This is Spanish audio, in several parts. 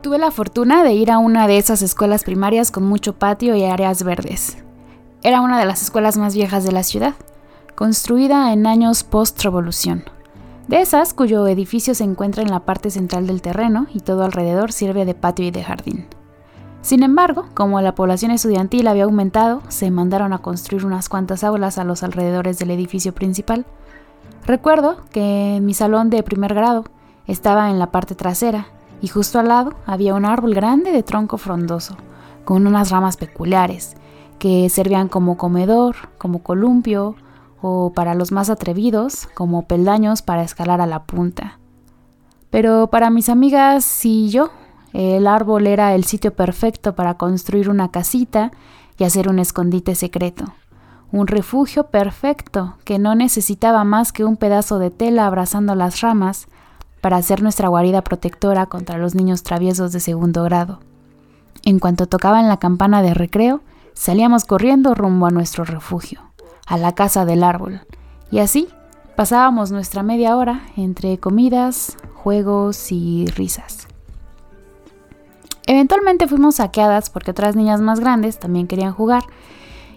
Tuve la fortuna de ir a una de esas escuelas primarias con mucho patio y áreas verdes. Era una de las escuelas más viejas de la ciudad, construida en años post-revolución. De esas cuyo edificio se encuentra en la parte central del terreno y todo alrededor sirve de patio y de jardín. Sin embargo, como la población estudiantil había aumentado, se mandaron a construir unas cuantas aulas a los alrededores del edificio principal. Recuerdo que mi salón de primer grado estaba en la parte trasera y justo al lado había un árbol grande de tronco frondoso, con unas ramas peculiares, que servían como comedor, como columpio o para los más atrevidos, como peldaños para escalar a la punta. Pero para mis amigas y yo, el árbol era el sitio perfecto para construir una casita y hacer un escondite secreto. Un refugio perfecto que no necesitaba más que un pedazo de tela abrazando las ramas para hacer nuestra guarida protectora contra los niños traviesos de segundo grado. En cuanto tocaban la campana de recreo, salíamos corriendo rumbo a nuestro refugio, a la casa del árbol, y así pasábamos nuestra media hora entre comidas, juegos y risas. Eventualmente fuimos saqueadas porque otras niñas más grandes también querían jugar,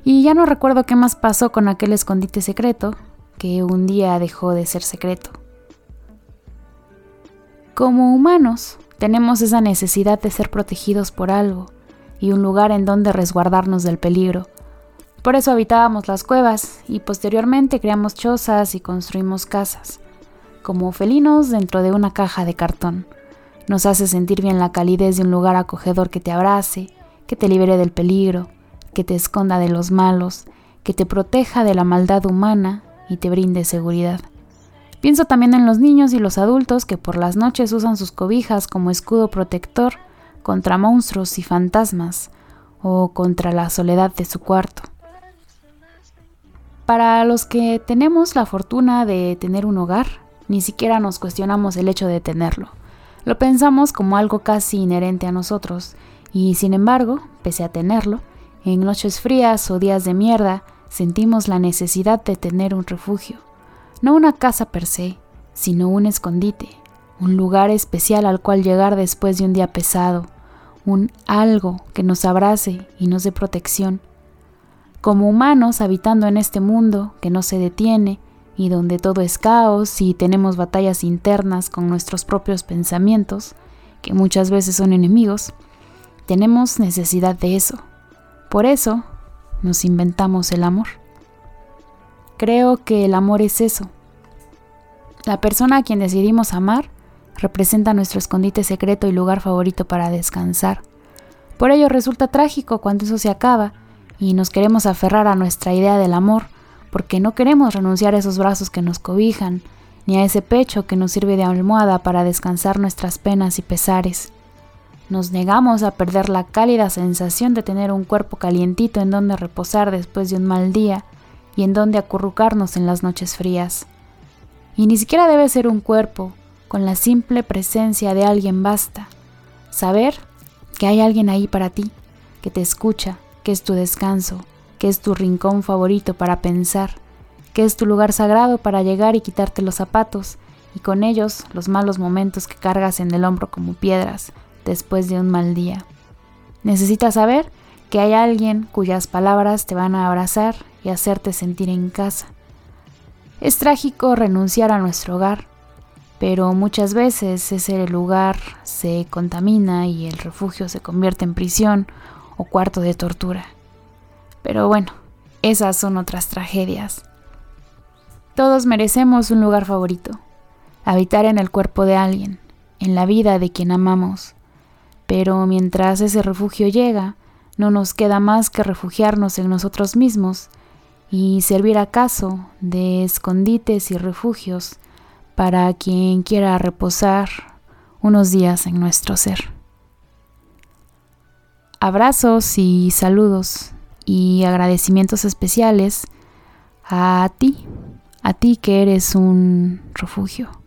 y ya no recuerdo qué más pasó con aquel escondite secreto, que un día dejó de ser secreto. Como humanos, tenemos esa necesidad de ser protegidos por algo y un lugar en donde resguardarnos del peligro. Por eso habitábamos las cuevas y posteriormente creamos chozas y construimos casas, como felinos dentro de una caja de cartón. Nos hace sentir bien la calidez de un lugar acogedor que te abrace, que te libere del peligro, que te esconda de los malos, que te proteja de la maldad humana y te brinde seguridad. Pienso también en los niños y los adultos que por las noches usan sus cobijas como escudo protector contra monstruos y fantasmas o contra la soledad de su cuarto. Para los que tenemos la fortuna de tener un hogar, ni siquiera nos cuestionamos el hecho de tenerlo. Lo pensamos como algo casi inherente a nosotros, y sin embargo, pese a tenerlo, en noches frías o días de mierda, sentimos la necesidad de tener un refugio no una casa per se, sino un escondite, un lugar especial al cual llegar después de un día pesado, un algo que nos abrace y nos dé protección. Como humanos habitando en este mundo que no se detiene y donde todo es caos y tenemos batallas internas con nuestros propios pensamientos, que muchas veces son enemigos, tenemos necesidad de eso. Por eso nos inventamos el amor. Creo que el amor es eso. La persona a quien decidimos amar representa nuestro escondite secreto y lugar favorito para descansar. Por ello resulta trágico cuando eso se acaba y nos queremos aferrar a nuestra idea del amor, porque no queremos renunciar a esos brazos que nos cobijan, ni a ese pecho que nos sirve de almohada para descansar nuestras penas y pesares. Nos negamos a perder la cálida sensación de tener un cuerpo calientito en donde reposar después de un mal día, y en donde acurrucarnos en las noches frías. Y ni siquiera debe ser un cuerpo, con la simple presencia de alguien basta. Saber que hay alguien ahí para ti, que te escucha, que es tu descanso, que es tu rincón favorito para pensar, que es tu lugar sagrado para llegar y quitarte los zapatos, y con ellos los malos momentos que cargas en el hombro como piedras después de un mal día. Necesitas saber que hay alguien cuyas palabras te van a abrazar y hacerte sentir en casa. Es trágico renunciar a nuestro hogar, pero muchas veces ese lugar se contamina y el refugio se convierte en prisión o cuarto de tortura. Pero bueno, esas son otras tragedias. Todos merecemos un lugar favorito, habitar en el cuerpo de alguien, en la vida de quien amamos. Pero mientras ese refugio llega, no nos queda más que refugiarnos en nosotros mismos y servir acaso de escondites y refugios para quien quiera reposar unos días en nuestro ser. Abrazos y saludos y agradecimientos especiales a ti, a ti que eres un refugio.